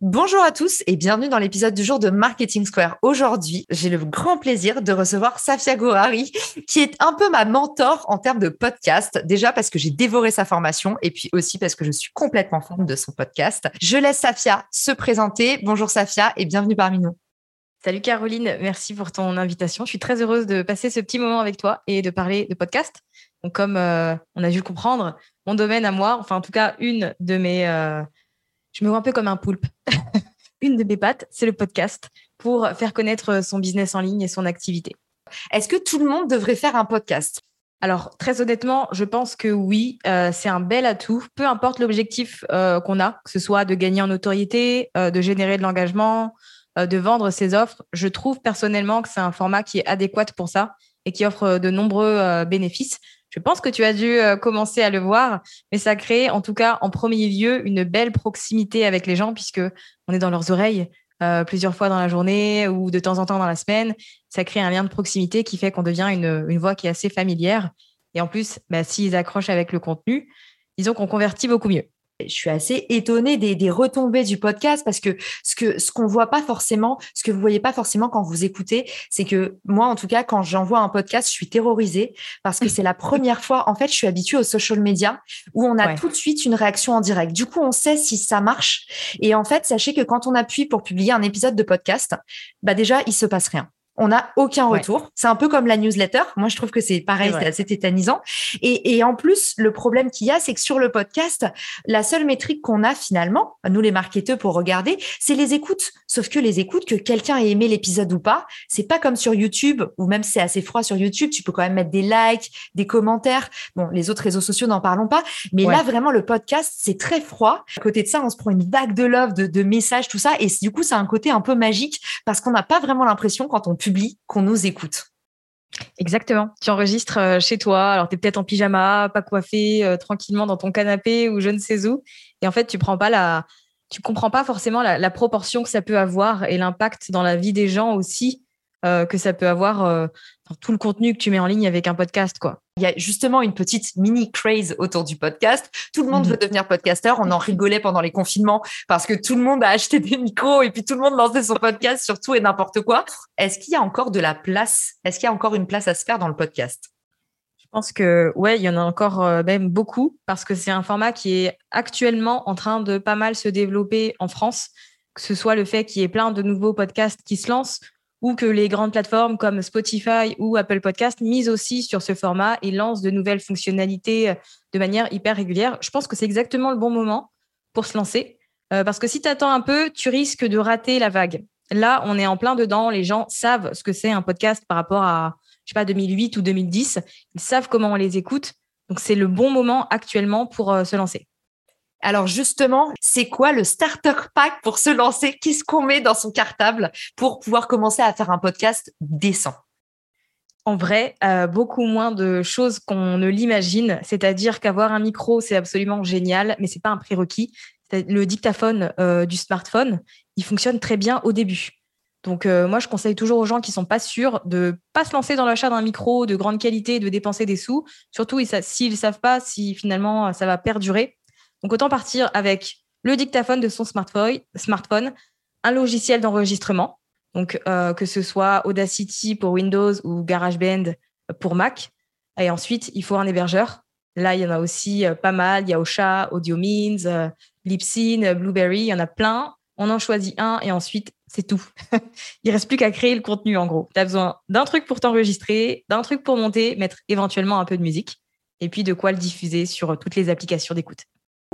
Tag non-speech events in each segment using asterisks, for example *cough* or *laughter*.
Bonjour à tous et bienvenue dans l'épisode du jour de Marketing Square. Aujourd'hui, j'ai le grand plaisir de recevoir Safia Gohari, qui est un peu ma mentor en termes de podcast. Déjà parce que j'ai dévoré sa formation et puis aussi parce que je suis complètement fan de son podcast. Je laisse Safia se présenter. Bonjour Safia et bienvenue parmi nous. Salut Caroline, merci pour ton invitation. Je suis très heureuse de passer ce petit moment avec toi et de parler de podcast. Donc comme euh, on a dû le comprendre, mon domaine à moi, enfin en tout cas une de mes... Euh, je me vois un peu comme un poulpe. *laughs* Une de mes pattes, c'est le podcast pour faire connaître son business en ligne et son activité. Est-ce que tout le monde devrait faire un podcast? Alors, très honnêtement, je pense que oui, euh, c'est un bel atout, peu importe l'objectif euh, qu'on a, que ce soit de gagner en notoriété, euh, de générer de l'engagement, de vendre ses offres. Je trouve personnellement que c'est un format qui est adéquat pour ça et qui offre de nombreux bénéfices. Je pense que tu as dû euh, commencer à le voir, mais ça crée en tout cas en premier lieu une belle proximité avec les gens puisque on est dans leurs oreilles euh, plusieurs fois dans la journée ou de temps en temps dans la semaine. Ça crée un lien de proximité qui fait qu'on devient une, voix qui est assez familière. Et en plus, bah, s'ils accrochent avec le contenu, disons qu'on convertit beaucoup mieux je suis assez étonnée des, retombées du podcast parce que ce que ce qu'on voit pas forcément, ce que vous voyez pas forcément quand vous écoutez, c'est que moi en tout cas quand j'envoie un podcast, je suis terrorisée parce que c'est la première fois. En fait, je suis habituée aux social media où on a tout de suite une réaction en direct. Du coup, on sait si ça marche. Et en fait, sachez que quand on appuie pour publier un épisode de podcast, bah déjà il se passe rien on n'a aucun retour. C'est un peu comme la newsletter. Moi, je trouve que c'est pareil, c'est assez tétanisant. Et, en plus, le problème qu'il y a, c'est que sur le podcast, la seule métrique qu'on a finalement, nous les marketeurs pour regarder, c'est les écoutes. Sauf que les écoutes, que quelqu'un ait aimé l'épisode ou pas, c'est pas comme sur YouTube, ou même c'est assez froid sur YouTube, tu peux quand même mettre des likes, des commentaires. Bon, les autres réseaux sociaux, n'en parlons pas. Mais là, vraiment, le podcast, c'est très froid. À côté de ça, on se prend une vague de love, de, de messages, tout ça. Et du coup, c'est un côté un peu magique parce qu'on n'a pas vraiment l'impression quand on qu'on nous écoute. Exactement. Tu enregistres euh, chez toi, alors tu es peut-être en pyjama, pas coiffé, euh, tranquillement dans ton canapé ou je ne sais où. Et en fait, tu prends pas la, tu comprends pas forcément la proportion que ça peut avoir et l'impact dans la vie des gens aussi euh, que ça peut avoir euh, tout le contenu que tu mets en ligne avec un podcast, quoi. Il y a justement une petite mini craze autour du podcast. Tout le monde mhm. veut devenir podcasteur. On en rigolait pendant les confinements parce que tout le monde a acheté des micros et puis tout le monde lançait son podcast sur tout et n'importe quoi. Est-ce qu'il y a encore de la place? Est-ce qu'il y a encore une place à se faire dans le podcast? Je pense que ouais, il y en a encore euh, même beaucoup parce que c'est un format qui est actuellement en train de pas mal se développer en France. Que ce soit le fait qu'il y ait plein de nouveaux podcasts qui se lancent ou que les grandes plateformes comme Spotify ou Apple Podcast misent aussi sur ce format et lancent de nouvelles fonctionnalités euh, de manière hyper régulière. Je pense que c'est exactement le bon moment pour se lancer. Euh, parce que si tu attends un peu, tu risques de rater la vague. Là, on est en plein dedans. Les gens savent ce que c'est un podcast par rapport à, je sais pas, 2008 ou 2010. Ils savent comment on les écoute. Donc, c'est le bon moment actuellement pour euh, se lancer. Alors justement, c'est quoi le starter pack pour se lancer? Qu'est-ce qu'on met dans son cartable pour pouvoir commencer à faire un podcast décent? En vrai, euh, beaucoup moins de choses qu'on ne l'imagine. C'est-à-dire qu'avoir un micro, c'est absolument génial, mais c'est pas un prérequis. Le dictaphone euh, du smartphone, il fonctionne très bien au début. Donc euh, moi, je conseille toujours aux gens qui sont pas sûrs de pas se lancer dans l'achat d'un micro de grande qualité, de dépenser des sous. Surtout s'ils ne savent pas si finalement ça va perdurer. Donc autant partir avec le dictaphone de son smartphone, un logiciel d'enregistrement, donc euh, que ce soit Audacity pour Windows ou GarageBand pour Mac. Et ensuite, il faut un hébergeur. Là, il y en a aussi euh, pas mal. Il y a Ocha, AudioMeans, euh, Libsyn, Blueberry, il y en a plein. On en choisit un et ensuite, c'est tout. *laughs* il reste plus qu'à créer le contenu en gros. Tu as besoin d'un truc pour t'enregistrer, d'un truc pour monter, mettre éventuellement un peu de musique et puis de quoi le diffuser sur toutes les applications d'écoute.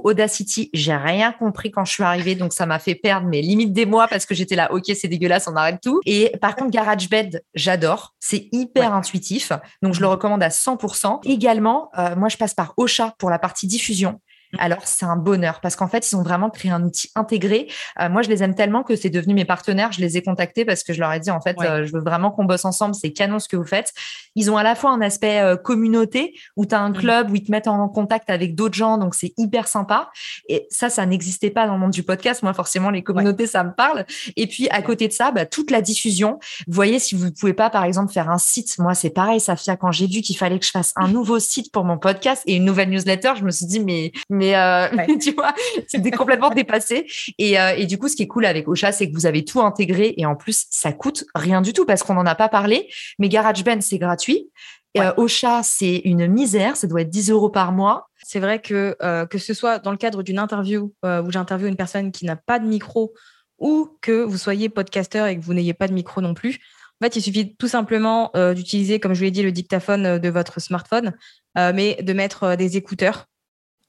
Audacity, j'ai rien compris quand je suis arrivée, donc ça m'a fait perdre mes limites des mois parce que j'étais là, ok, c'est dégueulasse, on arrête tout. Et par contre, GarageBand, j'adore, c'est hyper intuitif, donc je le recommande à 100%. Également, euh, moi, je passe par Ocha pour la partie diffusion. Alors c'est un bonheur parce qu'en fait, ils ont vraiment créé un outil intégré. Euh, moi, je les aime tellement que c'est devenu mes partenaires. Je les ai contactés parce que je leur ai dit, en fait, euh, je veux vraiment qu'on bosse ensemble. C'est canon ce que vous faites. Ils ont à la fois un aspect euh, communauté où tu as un mm. club où ils te mettent en contact avec d'autres gens. Donc, c'est hyper sympa. Et ça, ça n'existait pas dans le monde du podcast. Moi, forcément, les communautés, ça me parle. Et puis, à côté de ça, bah, toute la diffusion. Vous voyez, si vous ne pouvez pas, par exemple, faire un site, moi, c'est pareil, Safia, quand j'ai vu qu'il fallait que je fasse un *laughs* nouveau site pour mon podcast et une nouvelle newsletter, je me suis dit, mais, mais euh, *laughs* tu vois, c'était complètement dépassé. Et, euh, et, du coup, ce qui est cool avec Ocha, c'est que vous avez tout intégré et en plus, ça coûte rien du tout parce qu'on n'en a pas parlé. Mais GarageBand, c'est gratuit. Ouais. Euh, Ocha, c'est une misère, ça doit être 10 euros par mois. C'est vrai que que ce soit dans le cadre d'une interview où j'interviewe une personne qui n'a pas de micro ou que vous soyez podcasteur et que vous n'ayez pas de micro non plus, en fait, il suffit tout simplement d'utiliser, comme je vous l'ai dit, le dictaphone de votre smartphone, mais de mettre des écouteurs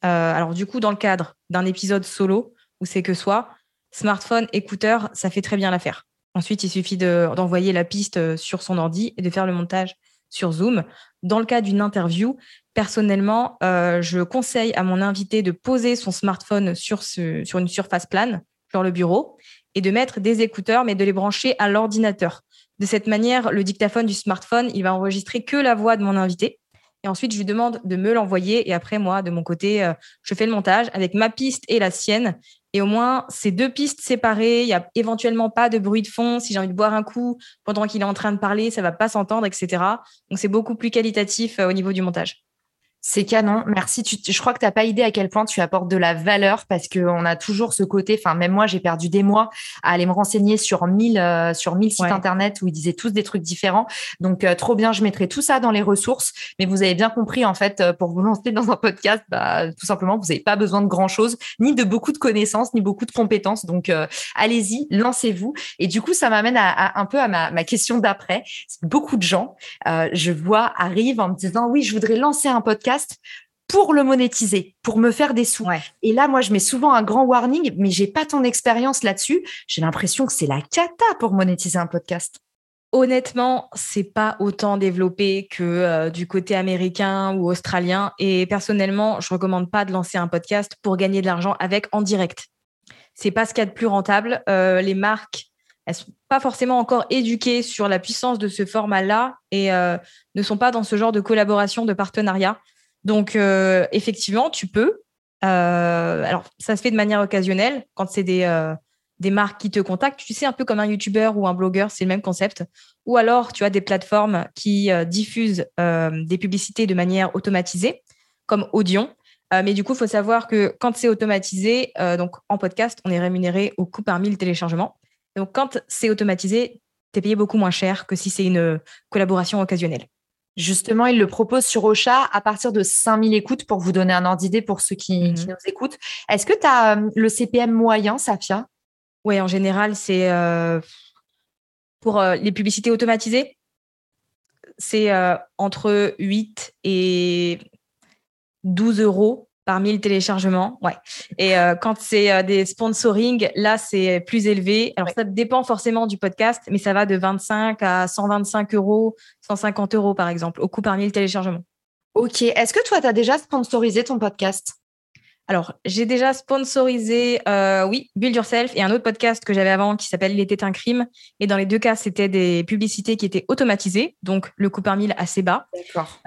alors du coup, dans le cadre d'un épisode solo, où c'est que soit smartphone, écouteur, ça fait très bien l'affaire. Ensuite, il suffit d'envoyer la piste euh, sur son ordi et de faire le montage sur Zoom. Dans le cas d'une interview, personnellement, euh, je conseille à mon invité de poser son smartphone sur, une surface plane, sur le bureau, et de mettre des écouteurs, mais de les brancher à l'ordinateur. De cette manière, le dictaphone du smartphone, il va enregistrer que la voix de mon invité. Et ensuite, je lui demande de me l'envoyer. Et après, moi, de mon côté, euh, je fais le montage avec ma piste et la sienne. Et au moins, ces deux pistes séparées, il n'y a éventuellement pas de bruit de fond. Si j'ai envie de boire un coup pendant qu'il est en train de parler, ça va pas s'entendre, etc. Donc, c'est beaucoup plus qualitatif euh, au niveau du montage. C'est canon. Merci. je crois que tu n'as pas idée à quel point tu apportes de la valeur parce qu'on a toujours ce côté. Enfin, même moi, j'ai perdu des mois à aller me renseigner sur 1000, euh, sur 1000 sites internet où ils disaient tous des trucs différents. Donc, euh, trop bien. Je mettrai tout ça dans les ressources. Mais vous avez bien compris, en fait, euh, pour vous lancer dans un podcast, bah, tout simplement, vous n'avez pas besoin de grand chose, ni de beaucoup de connaissances, ni beaucoup de compétences. Donc, allez-y, lancez-vous. Et du coup, ça m'amène à, un peu à ma, ma question d'après. Beaucoup de gens, je vois, arrivent en me disant, oui, je voudrais lancer un podcast pour le monétiser, pour me faire des sous. Et là, moi, je mets souvent un grand warning, mais j'ai pas ton expérience là-dessus. J'ai l'impression que c'est la cata pour monétiser un podcast. Honnêtement, c'est pas autant développé que euh, du côté américain ou australien. Et personnellement, je recommande pas de lancer un podcast pour gagner de l'argent avec en direct. C'est pas ce qu'il y a de plus rentable. Euh, les marques, elles sont pas forcément encore éduquées sur la puissance de ce format-là et euh, ne sont pas dans ce genre de collaboration, de partenariat. Donc, euh, effectivement, tu peux. Euh, alors, ça se fait de manière occasionnelle quand c'est des, euh, des marques qui te contactent. Tu sais, un peu comme un YouTuber ou un blogueur, c'est le même concept. Ou alors, tu as des plateformes qui diffusent des publicités de manière automatisée, comme Audion. mais du coup, il faut savoir que quand c'est automatisé, donc en podcast, on est rémunéré au coût par mille téléchargements. Donc, quand c'est automatisé, tu es payé beaucoup moins cher que si c'est une collaboration occasionnelle. Justement, il le propose sur Ocha à partir de 5000 écoutes pour vous donner un ordre d'idée pour ceux qui, mhm. nous écoutent. Est-ce que tu as euh, le CPM moyen, Safia? Oui, en général, c'est euh, pour euh, les publicités automatisées, c'est entre 8 et 12 euros par 1000 téléchargements. Ouais. Et euh, quand c'est euh, des sponsoring, là, c'est plus élevé. Alors, ça dépend forcément du podcast, mais ça va de 25 à 125 euros, 150 euros, par exemple, au coût par 1000 téléchargements. OK. Est-ce que toi, tu as déjà sponsorisé ton podcast? Alors, j'ai déjà sponsorisé, euh, oui, Build Yourself et un autre podcast que j'avais avant qui s'appelle Il était un crime. Et dans les deux cas, c'était des publicités qui étaient automatisées, donc le coût par mille assez bas.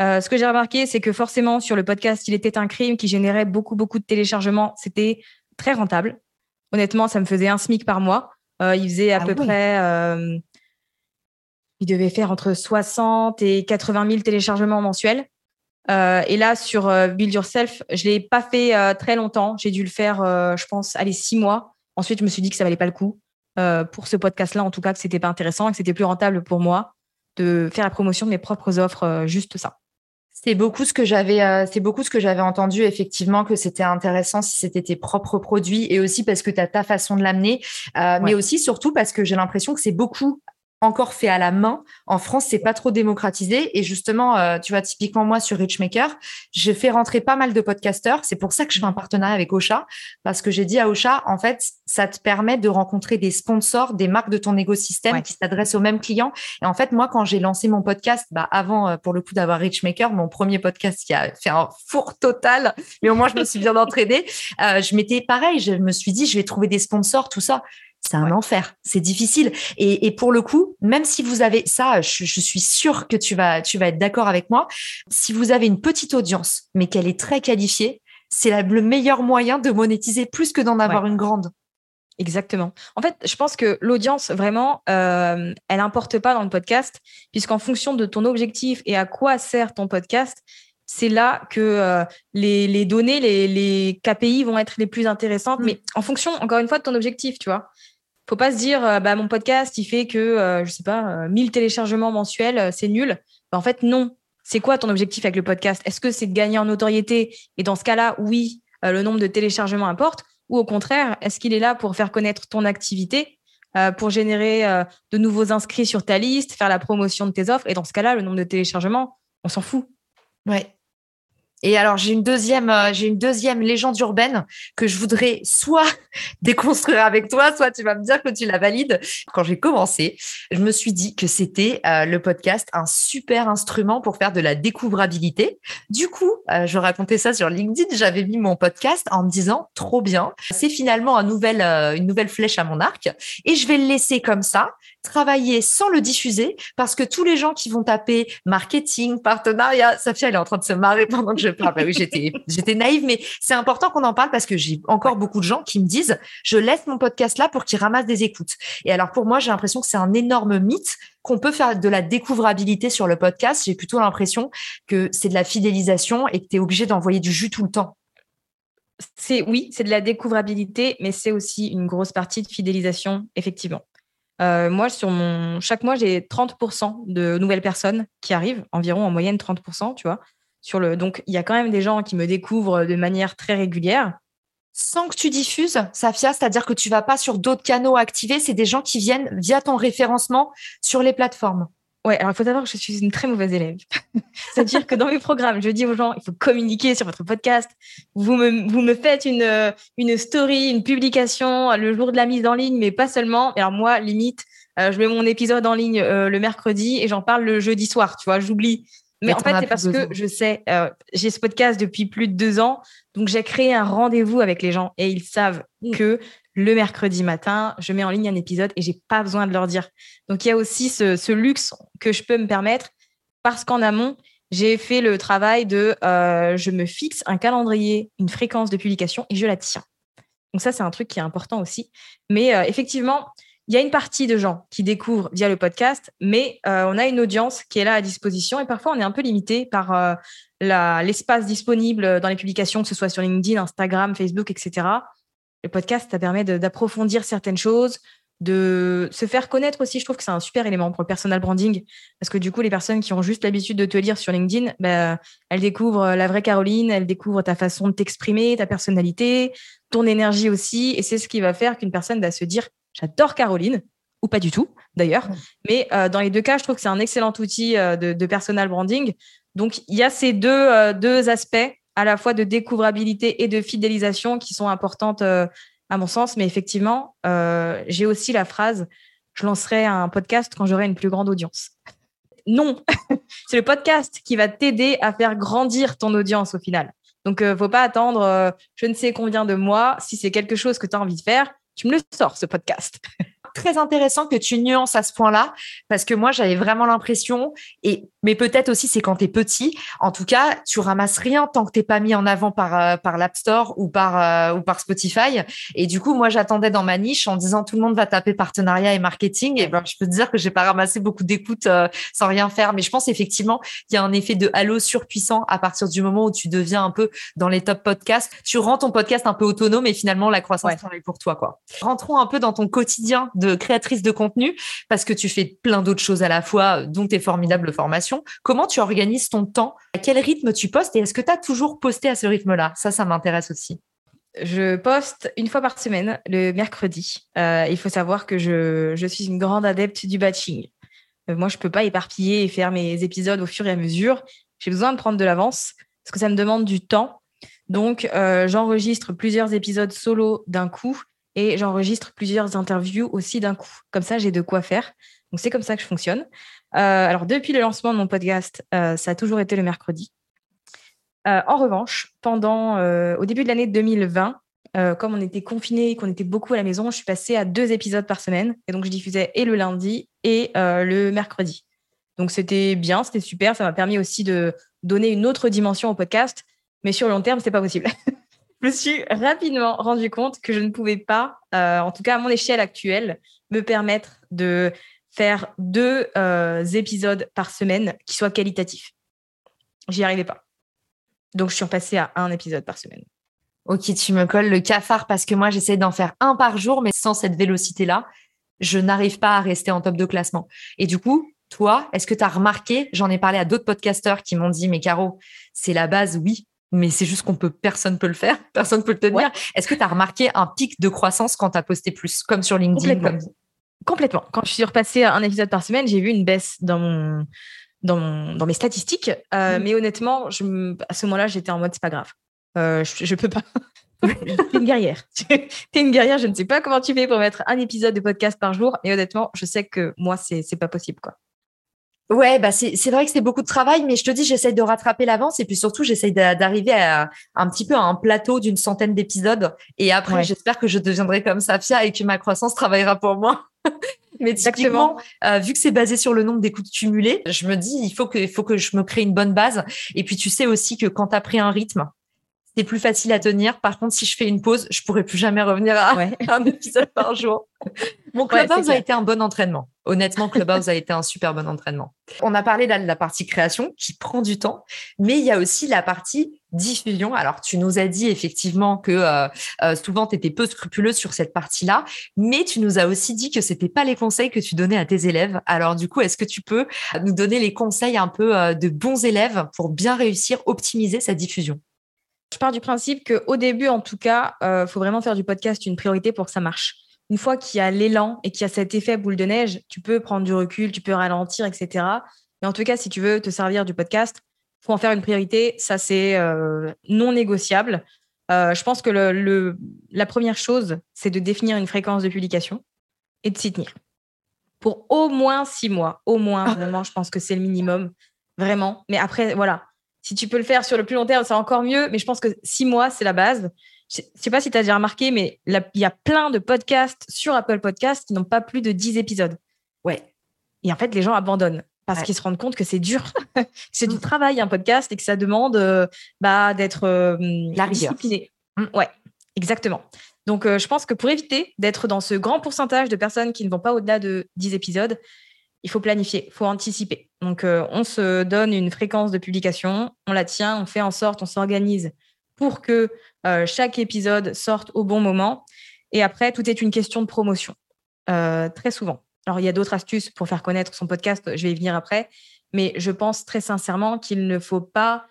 Euh, ce que j'ai remarqué, c'est que forcément, sur le podcast Il était un crime qui générait beaucoup, beaucoup de téléchargements, c'était très rentable. Honnêtement, ça me faisait un SMIC par mois. Euh, il faisait à ah peu près, euh, il devait faire entre 60 et 80 000 téléchargements mensuels. Euh, et là, sur euh, Build Yourself, je l'ai pas fait euh, très longtemps. J'ai dû le faire, je pense, allez, six mois. Ensuite, je me suis dit que ça valait pas le coup. pour ce podcast-là, en tout cas, que c'était pas intéressant et que c'était plus rentable pour moi de faire la promotion de mes propres offres, juste ça. C'est beaucoup ce que j'avais, c'est beaucoup ce que j'avais entendu effectivement que c'était intéressant si c'était tes propres produits et aussi parce que tu as ta façon de l'amener, mais aussi surtout parce que j'ai l'impression que c'est beaucoup encore fait à la main. En France, c'est pas trop démocratisé. Et justement, euh, tu vois, typiquement moi sur Richmaker, j'ai fait rentrer pas mal de podcasteurs. C'est pour ça que je fais un partenariat avec Ocha, parce que j'ai dit à Ocha, en fait, ça te permet de rencontrer des sponsors, des marques de ton écosystème qui s'adressent aux mêmes clients. Et en fait, moi, quand j'ai lancé mon podcast, bah, avant, euh, pour le coup, d'avoir Richmaker, mon premier podcast qui a fait un four total, mais au moins, je me suis bien *laughs* entraînée. Euh, je m'étais pareil, je me suis dit, je vais trouver des sponsors, tout ça c'est un enfer, c'est difficile. Et, pour le coup, même si vous avez ça, je, suis sûre que tu vas, tu vas être d'accord avec moi. Si vous avez une petite audience, mais qu'elle est très qualifiée, c'est le meilleur moyen de monétiser plus que d'en avoir une grande. Exactement. En fait, je pense que l'audience, vraiment, euh, elle n'importe pas dans le podcast, puisqu'en fonction de ton objectif et à quoi sert ton podcast, c'est là que euh, les, données, les, les, KPI vont être les plus intéressantes, mm. mais en fonction, encore une fois, de ton objectif, tu vois faut pas se dire euh, bah mon podcast il fait que euh, je sais pas 1000 euh, téléchargements mensuels c'est nul. Bah, en fait non. C'est quoi ton objectif avec le podcast? Est-ce que c'est de gagner en notoriété? Et dans ce cas-là oui le nombre de téléchargements importe. Ou au contraire est-ce qu'il est là pour faire connaître ton activité pour générer de nouveaux inscrits sur ta liste faire la promotion de tes offres? Et dans ce cas-là le nombre de téléchargements on s'en fout. Ouais et alors, j'ai une deuxième, euh, j'ai une deuxième légende urbaine que je voudrais soit *laughs* déconstruire avec toi, soit tu vas me dire que tu la valides. Quand j'ai commencé, je me suis dit que c'était euh, le podcast un super instrument pour faire de la découvrabilité. Du coup, euh, je racontais ça sur LinkedIn. J'avais mis mon podcast en me disant trop bien. C'est finalement un nouvel, une nouvelle flèche à mon arc et je vais le laisser comme ça travailler sans le diffuser parce que tous les gens qui vont taper marketing, partenariat, Safia, elle est en train de se marrer pendant que je parle. Bah oui, j'étais, *laughs* j'étais naïve, mais c'est important qu'on en parle parce que j'ai encore beaucoup de gens qui me disent, je laisse mon podcast là pour qu'il ramasse des écoutes. Et alors, pour moi, j'ai l'impression que c'est un énorme mythe qu'on peut faire de la découvrabilité sur le podcast. J'ai plutôt l'impression que c'est de la fidélisation et que tu es obligé d'envoyer du jus tout le temps. C'est oui, c'est de la découvrabilité, mais c'est aussi une grosse partie de fidélisation, effectivement. Euh, moi, sur mon chaque mois, j'ai 30% de nouvelles personnes qui arrivent, environ en moyenne 30%, tu vois. Sur le... Donc, il y a quand même des gens qui me découvrent de manière très régulière. Sans que tu diffuses, Safia, c'est-à-dire que tu vas pas sur d'autres canaux activés, c'est des gens qui viennent via ton référencement sur les plateformes. Ouais, alors il faut savoir que je suis une très mauvaise élève. *laughs* C'est-à-dire que dans mes programmes, je dis aux gens, il faut communiquer sur votre podcast. Vous me, vous me faites une, euh, une story, une publication le jour de la mise en ligne, mais pas seulement. Alors moi, limite, euh, je mets mon épisode en ligne euh, le mercredi et j'en parle le jeudi soir, tu vois, j'oublie. Mais, en fait, c'est parce que je sais, j'ai ce podcast depuis plus de deux ans, donc j'ai créé un rendez-vous avec les gens et ils savent que le mercredi matin, je mets en ligne un épisode et j'ai pas besoin de leur dire. Donc il y a aussi ce, luxe que je peux me permettre parce qu'en amont, j'ai fait le travail de euh, je me fixe un calendrier, une fréquence de publication et je la tiens. Donc ça, c'est un truc qui est important aussi. Mais euh, effectivement, il y a une partie de gens qui découvrent via le podcast, mais euh, on a une audience qui est là à disposition et parfois on est un peu limité par l'espace disponible dans les publications, que ce soit sur LinkedIn, Instagram, Facebook, etc le podcast, ça permet d'approfondir certaines choses, de se faire connaître aussi. Je trouve que c'est un super élément pour le personal branding parce que du coup, les personnes qui ont juste l'habitude de te lire sur LinkedIn, bah, elles découvrent la vraie Caroline, elles découvrent ta façon de t'exprimer, ta personnalité, ton énergie aussi. Et c'est ce qui va faire qu'une personne va se dire j'adore Caroline ou pas du tout d'ailleurs. Mais euh, dans les deux cas, je trouve que c'est un excellent outil euh, de, personal branding. Donc, il y a ces deux, euh, deux aspects à la fois de découvrabilité et de fidélisation qui sont importantes euh, à mon sens. Mais effectivement, euh, j'ai aussi la phrase je lancerai un podcast quand j'aurai une plus grande audience. Non, *laughs* c'est le podcast qui va t'aider à faire grandir ton audience au final. Donc, ne euh, faut pas attendre je ne sais combien de mois. Si c'est quelque chose que tu as envie de faire, tu me le sors, ce podcast. *laughs* très intéressant que tu nuances à ce point-là, parce que moi, j'avais vraiment l'impression, et mais peut-être aussi c'est quand tu es petit, en tout cas, tu ramasses rien tant que t'es pas mis en avant par, euh, par l'App Store ou par, euh, ou par Spotify. Et du coup, moi, j'attendais dans ma niche en disant tout le monde va taper partenariat et marketing. Et ben, je peux te dire que j'ai pas ramassé beaucoup d'écoute euh, sans rien faire. Mais je pense effectivement qu'il y a un effet de halo surpuissant à partir du moment où tu deviens un peu dans les top podcasts. Tu rends ton podcast un peu autonome et finalement, la croissance travaille pour toi, quoi. Rentrons un peu dans ton quotidien de créatrice de contenu parce que tu fais plein d'autres choses à la fois, dont tes formidables formations. Comment tu organises ton temps? À quel rythme tu postes Et est-ce que tu as toujours posté à ce rythme-là? Ça, ça m'intéresse aussi. je poste une fois par semaine, le mercredi. Euh, il faut savoir que je, je, suis une grande adepte du batching. Euh, moi, je ne peux pas éparpiller et faire mes épisodes au fur et à mesure. J'ai besoin de prendre de l'avance parce que ça me demande du temps. Donc, euh, j'enregistre plusieurs épisodes solo d'un coup et j'enregistre plusieurs interviews aussi d'un coup. Comme ça, j'ai de quoi faire. Donc, c'est comme ça que je fonctionne. alors, depuis le lancement de mon podcast, ça a toujours été le mercredi. Euh, en revanche, pendant, euh, au début de l'année 2020, euh, comme on était confinés, qu'on était beaucoup à la maison, je suis passée à deux épisodes par semaine. Et donc, je diffusais et le lundi et le mercredi. Donc, c'était bien, c'était super. Ça m'a permis aussi de donner une autre dimension au podcast. Mais sur le long terme, c'est pas possible. *laughs* je me suis rapidement rendu compte que je ne pouvais pas, en tout cas à mon échelle actuelle, me permettre de faire deux épisodes par semaine qui soient qualitatifs. J'y arrivais pas. Donc, je suis repassée à un épisode par semaine. Ok, tu me colles le cafard parce que moi, j'essaie d'en faire un par jour, mais sans cette vélocité-là, je n'arrive pas à rester en top de classement. Et du coup, toi, est-ce que tu as remarqué, j'en ai parlé à d'autres podcasteurs qui m'ont dit, mais Caro, c'est la base, oui, mais c'est juste qu'on peut, personne peut le faire, *laughs* personne peut le tenir. Est-ce que tu as remarqué un pic de croissance quand tu as posté plus, comme sur LinkedIn? Complètement. Complètement. Quand je suis repassée à un épisode par semaine, j'ai vu une baisse dans mon, dans, dans mes statistiques. Euh, mm. Mais honnêtement, je, à ce moment-là, j'étais en mode c'est pas grave. Euh, je, je peux pas. *laughs* T'es une guerrière. T'es une guerrière. Je ne sais pas comment tu fais pour mettre un épisode de podcast par jour. Mais honnêtement, je sais que moi, c'est c'est pas possible, quoi. Ouais, bah c'est vrai que c'est beaucoup de travail, mais je te dis, j'essaye de rattraper l'avance et puis surtout, j'essaye d'arriver à un petit peu à un plateau d'une centaine d'épisodes. Et après, j'espère que je deviendrai comme Safia et que ma croissance travaillera pour moi. *laughs* mais typiquement, euh, vu que c'est basé sur le nombre d'écoutes cumulées, je me dis, il faut que, il faut que je me crée une bonne base. Et puis, tu sais aussi que quand tu as pris un rythme, c'est plus facile à tenir. Par contre, si je fais une pause, je pourrais plus jamais revenir à *laughs* un épisode par jour. Mon Clubhouse a été un bon entraînement. Honnêtement, Clubhouse a été un super bon entraînement. On a parlé de la partie création qui prend du temps, mais il y a aussi la partie diffusion. Alors, tu nous as dit effectivement que euh, euh, souvent, tu étais peu scrupuleuse sur cette partie-là, mais tu nous as aussi dit que c'était pas les conseils que tu donnais à tes élèves. Alors, du coup, est-ce que tu peux nous donner les conseils un peu euh, de bons élèves pour bien réussir, optimiser sa diffusion? Je pars du principe qu'au début, en tout cas, il euh, faut vraiment faire du podcast une priorité pour que ça marche. Une fois qu'il y a l'élan et qu'il y a cet effet boule de neige, tu peux prendre du recul, tu peux ralentir, etc. Mais en tout cas, si tu veux te servir du podcast, faut en faire une priorité. Ça, c'est euh, non négociable. Euh, je pense que le, la première chose, c'est de définir une fréquence de publication et de s'y tenir. Pour au moins six mois. Au moins, ah. vraiment, je pense que c'est le minimum. Vraiment. Mais après, voilà, si tu peux le faire sur le plus long terme, c'est encore mieux. Mais je pense que six mois, c'est la base. Je ne sais pas si tu as déjà remarqué, mais il y a plein de podcasts sur Apple Podcasts qui n'ont pas plus de 10 épisodes. Ouais. Et en fait, les gens abandonnent parce qu'ils se rendent compte que c'est dur. *laughs* c'est du travail, un podcast, et que ça demande euh, bah, d'être euh, discipliné. Mm. Ouais, exactement. Donc, euh, je pense que pour éviter d'être dans ce grand pourcentage de personnes qui ne vont pas au-delà de 10 épisodes, il faut planifier, il faut anticiper. Donc, euh, on se donne une fréquence de publication, on la tient, on fait en sorte, on s'organise pour que euh, chaque épisode sorte au bon moment. Et après, tout est une question de promotion, euh, très souvent. Alors, il y a d'autres astuces pour faire connaître son podcast, je vais y venir après, mais je pense très sincèrement qu'il ne faut pas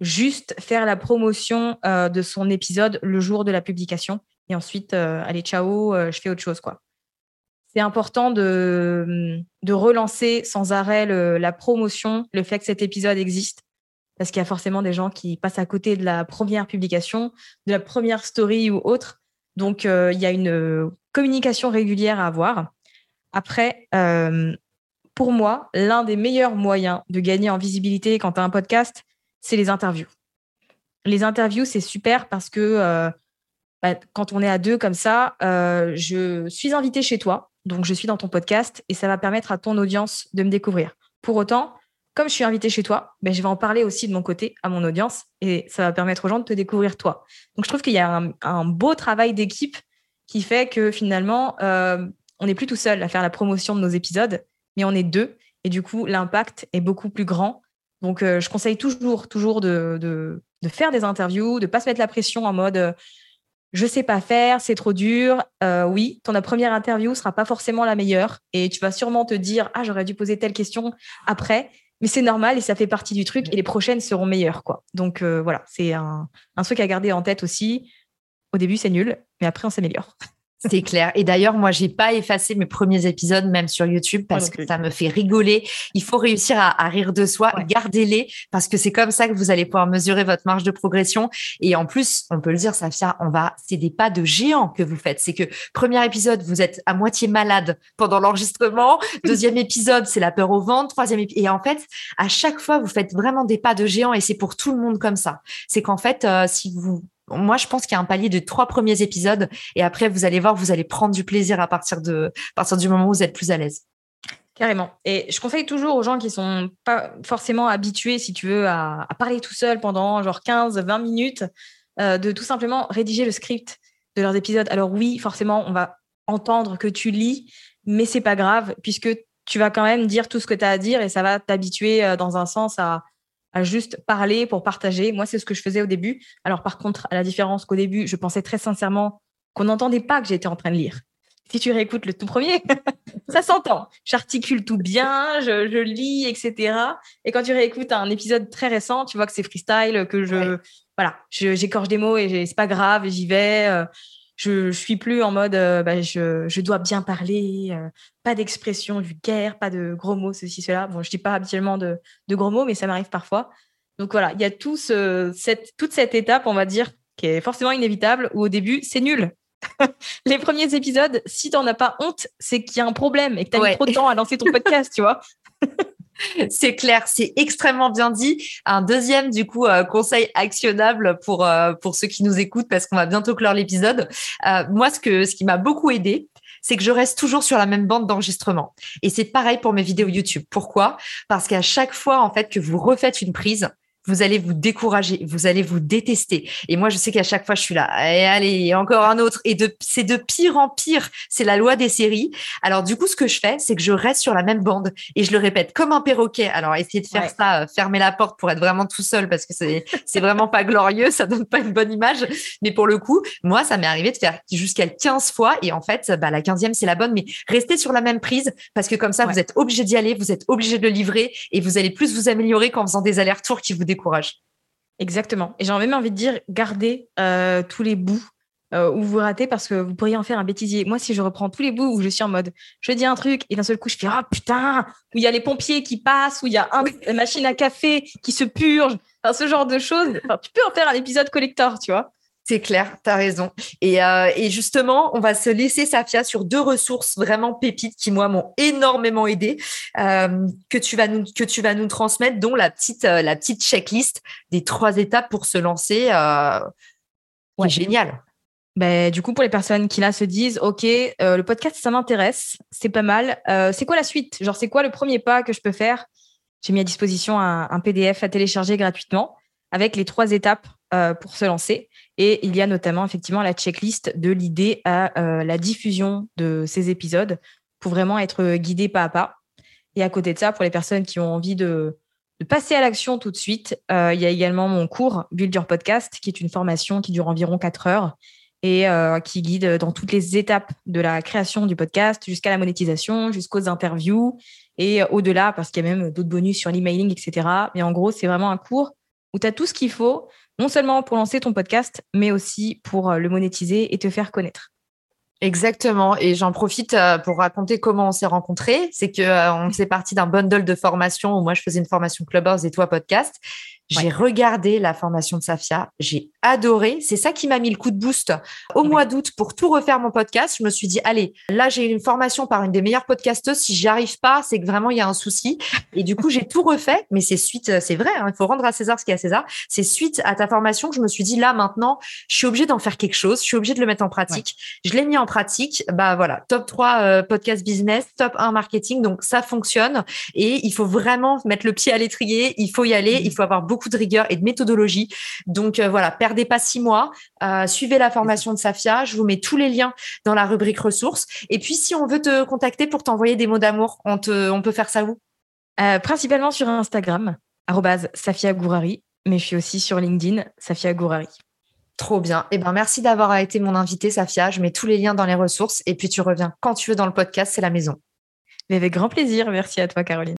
juste faire la promotion de son épisode le jour de la publication et ensuite, allez, ciao, je fais autre chose, quoi c'est important de, de, relancer sans arrêt la promotion, le fait que cet épisode existe, parce qu'il y a forcément des gens qui passent à côté de la première publication, de la première story ou autre. Donc, euh, il y a une communication régulière à avoir. Après, euh, pour moi, l'un des meilleurs moyens de gagner en visibilité quand tu as un podcast, c'est les interviews. Les interviews, c'est super parce que euh, bah, quand on est à deux comme ça, je suis invitée chez toi donc, je suis dans ton podcast et ça va permettre à ton audience de me découvrir. Pour autant, comme je suis invitée chez toi, ben, je vais en parler aussi de mon côté à mon audience et ça va permettre aux gens de te découvrir toi. Donc, je trouve qu'il y a un, beau travail d'équipe qui fait que finalement, euh, on n'est plus tout seul à faire la promotion de nos épisodes, mais on est deux et du coup, l'impact est beaucoup plus grand. Donc, euh, je conseille toujours, toujours de, faire des interviews, de ne pas se mettre la pression en mode euh, je sais pas faire, c'est trop dur. Euh, oui, ton première interview sera pas forcément la meilleure et tu vas sûrement te dire ah j'aurais dû poser telle question après, mais c'est normal et ça fait partie du truc et les prochaines seront meilleures quoi. Donc euh, voilà, c'est un, truc à garder en tête aussi. Au début, c'est nul, mais après, on s'améliore. *laughs* C'est clair. Et d'ailleurs, moi, j'ai pas effacé mes premiers épisodes, même sur YouTube, parce que ça me fait rigoler. Il faut réussir à, rire de soi. Gardez-les, parce que c'est comme ça que vous allez pouvoir mesurer votre marge de progression. Et en plus, on peut le dire, Safia, on va, c'est des pas de géant que vous faites. C'est que premier épisode, vous êtes à moitié malade pendant l'enregistrement. *laughs* Deuxième épisode, c'est la peur au ventre. Troisième épisode. Et en fait, à chaque fois, vous faites vraiment des pas de géant et c'est pour tout le monde comme ça. C'est qu'en fait, euh, si vous moi, je pense qu'il y a un palier de trois premiers épisodes et après, vous allez voir, vous allez prendre du plaisir à partir de, partir du moment où vous êtes plus à l'aise. Carrément. Et je conseille toujours aux gens qui sont pas forcément habitués, si tu veux, à, parler tout seul pendant genre 15, 20 minutes, euh, de tout simplement rédiger le script de leurs épisodes. Alors oui, forcément, on va entendre que tu lis, mais c'est pas grave puisque tu vas quand même dire tout ce que tu as à dire et ça va t'habituer euh, dans un sens à, à juste parler pour partager. Moi, c'est ce que je faisais au début. Alors, par contre, à la différence qu'au début, je pensais très sincèrement qu'on n'entendait pas que j'étais en train de lire. Si tu réécoutes le tout premier, *laughs* ça s'entend. J'articule tout bien, je, lis, etc. Et quand tu réécoutes un épisode très récent, tu vois que c'est freestyle, que je, voilà, j'écorche des mots et c'est pas grave, j'y vais. Euh, je, je suis plus en mode euh, bah, je, je, dois bien parler, euh, pas d'expression vulgaire, pas de gros mots, ceci, cela. Bon, je dis pas habituellement de, de gros mots, mais ça m'arrive parfois. Donc voilà, il y a tout ce, cette, toute cette étape, on va dire, qui est forcément inévitable, où au début, c'est nul. *laughs* les premiers épisodes, si tu n'en as pas honte, c'est qu'il y a un problème et que tu as mis trop de temps à lancer ton podcast, tu vois. *laughs* *laughs* c'est clair, c'est extrêmement bien dit. Un deuxième, du coup, euh, conseil actionnable pour, euh, pour ceux qui nous écoutent, parce qu'on va bientôt clore l'épisode. Euh, moi, ce, que, ce qui m'a beaucoup aidé, c'est que je reste toujours sur la même bande d'enregistrement. Et c'est pareil pour mes vidéos YouTube. Pourquoi? Parce qu'à chaque fois, en fait, que vous refaites une prise, vous allez vous décourager, vous allez vous détester. Et moi, je sais qu'à chaque fois, je suis là, et allez, encore un autre. Et de, c'est de pire en pire. C'est la loi des séries. Alors, du coup, ce que je fais, c'est que je reste sur la même bande et je le répète comme un perroquet. Alors, essayez de faire ça, euh, fermer la porte pour être vraiment tout seul parce que c'est, c'est vraiment pas glorieux. Ça donne pas une bonne image. Mais pour le coup, moi, ça m'est arrivé de faire jusqu'à 15 fois. Et en fait, bah, la 15e, c'est la bonne. Mais restez sur la même prise parce que comme ça, vous êtes obligé d'y aller, vous êtes obligé de le livrer et vous allez plus vous améliorer qu'en faisant des allers-retours qui vous décourage. Exactement. Et j'ai même envie de dire, gardez euh, tous les bouts euh, où vous ratez parce que vous pourriez en faire un bêtisier. Moi, si je reprends tous les bouts où je suis en mode, je dis un truc et d'un seul coup, je fais, ah putain, où il y a les pompiers qui passent, où il y a une machine à café qui se purge, ce genre de choses. tu peux en faire un épisode collector, tu vois. C'est clair, tu as raison. Euh, et, justement, on va se laisser Safia sur deux ressources vraiment pépites qui, moi, m'ont énormément aidé, euh, que, tu vas nous, que tu vas nous transmettre, dont la petite, euh, la petite checklist des trois étapes pour se lancer. ouais. Génial. Ben, du coup, pour les personnes qui là se disent, OK, le podcast, ça m'intéresse, c'est pas mal. c'est quoi la suite? Genre, c'est quoi le premier pas que je peux faire? J'ai mis à disposition un PDF à télécharger gratuitement avec les trois étapes pour se lancer. Et il y a notamment effectivement la checklist de l'idée à euh, la diffusion de ces épisodes pour vraiment être guidé pas à pas. Et à côté de ça, pour les personnes qui ont envie de, passer à l'action tout de suite, euh, il y a également mon cours Build Your Podcast, qui est une formation qui dure environ 4 heures et euh, qui guide dans toutes les étapes de la création du podcast jusqu'à la monétisation, jusqu'aux interviews et au-delà, parce qu'il y a même d'autres bonus sur l'emailing, etc. Mais en gros, c'est vraiment un cours où tu as tout ce qu'il faut non seulement pour lancer ton podcast, mais aussi pour euh, le monétiser et te faire connaître. Exactement. Et j'en profite euh, pour raconter comment on s'est rencontrés. C'est que euh, on faisait partie d'un bundle de formation où moi je faisais une formation Clubhouse et toi podcast. J'ai regardé la formation de Safia, j'ai adoré. C'est ça qui m'a mis le coup de boost au mois d'août pour tout refaire mon podcast. Je me suis dit, allez, là, j'ai une formation par une des meilleures podcasteuses. Si j'y arrive pas, c'est que vraiment, il y a un souci. Et du coup, j'ai tout refait. Mais c'est suite, c'est vrai, hein, il faut rendre à César ce qui est à César. C'est suite à ta formation que je me suis dit, là, maintenant, je suis obligée d'en faire quelque chose. Je suis obligée de le mettre en pratique. Je l'ai mis en pratique. Bah voilà, top 3 euh, podcast business, top 1 marketing. Donc, ça fonctionne. Et il faut vraiment mettre le pied à l'étrier. Il faut y aller. Mmh. Il faut avoir beaucoup de rigueur et de méthodologie. Donc euh, voilà, perdez pas six mois, euh, suivez la formation de Safia. Je vous mets tous les liens dans la rubrique ressources. Et puis si on veut te contacter pour t'envoyer des mots d'amour, on, on peut faire ça où? Euh, Principalement sur Instagram, Safia Gourari, mais je suis aussi sur LinkedIn, Safia Gourari. Trop bien. Eh ben, merci d'avoir été mon invité, Safia. Je mets tous les liens dans les ressources et puis tu reviens quand tu veux dans le podcast, c'est la maison. Mais avec grand plaisir. Merci à toi, Caroline.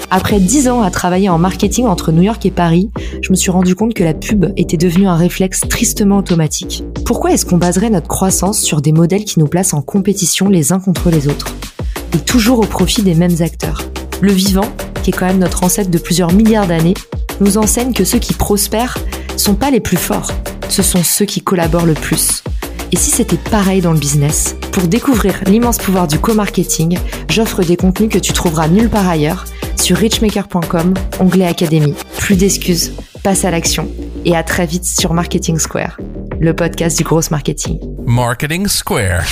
Après 10 ans à travailler en marketing entre New York et Paris, je me suis rendu compte que la pub était devenue un réflexe tristement automatique. Pourquoi est-ce qu'on baserait notre croissance sur des modèles qui nous placent en compétition les uns contre les autres Et toujours au profit des mêmes acteurs? Le vivant, qui est quand même notre ancêtre de plusieurs milliards d'années, nous enseigne que ceux qui prospèrent sont pas les plus forts, ce sont ceux qui collaborent le plus. Et si c'était pareil dans le business? Pour découvrir l'immense pouvoir du co-marketing, j'offre des contenus que tu trouveras nulle part ailleurs sur richmaker.com, onglet Académie. Plus d'excuses, passe à l'action et à très vite sur Marketing Square, le podcast du gros marketing. Marketing Square.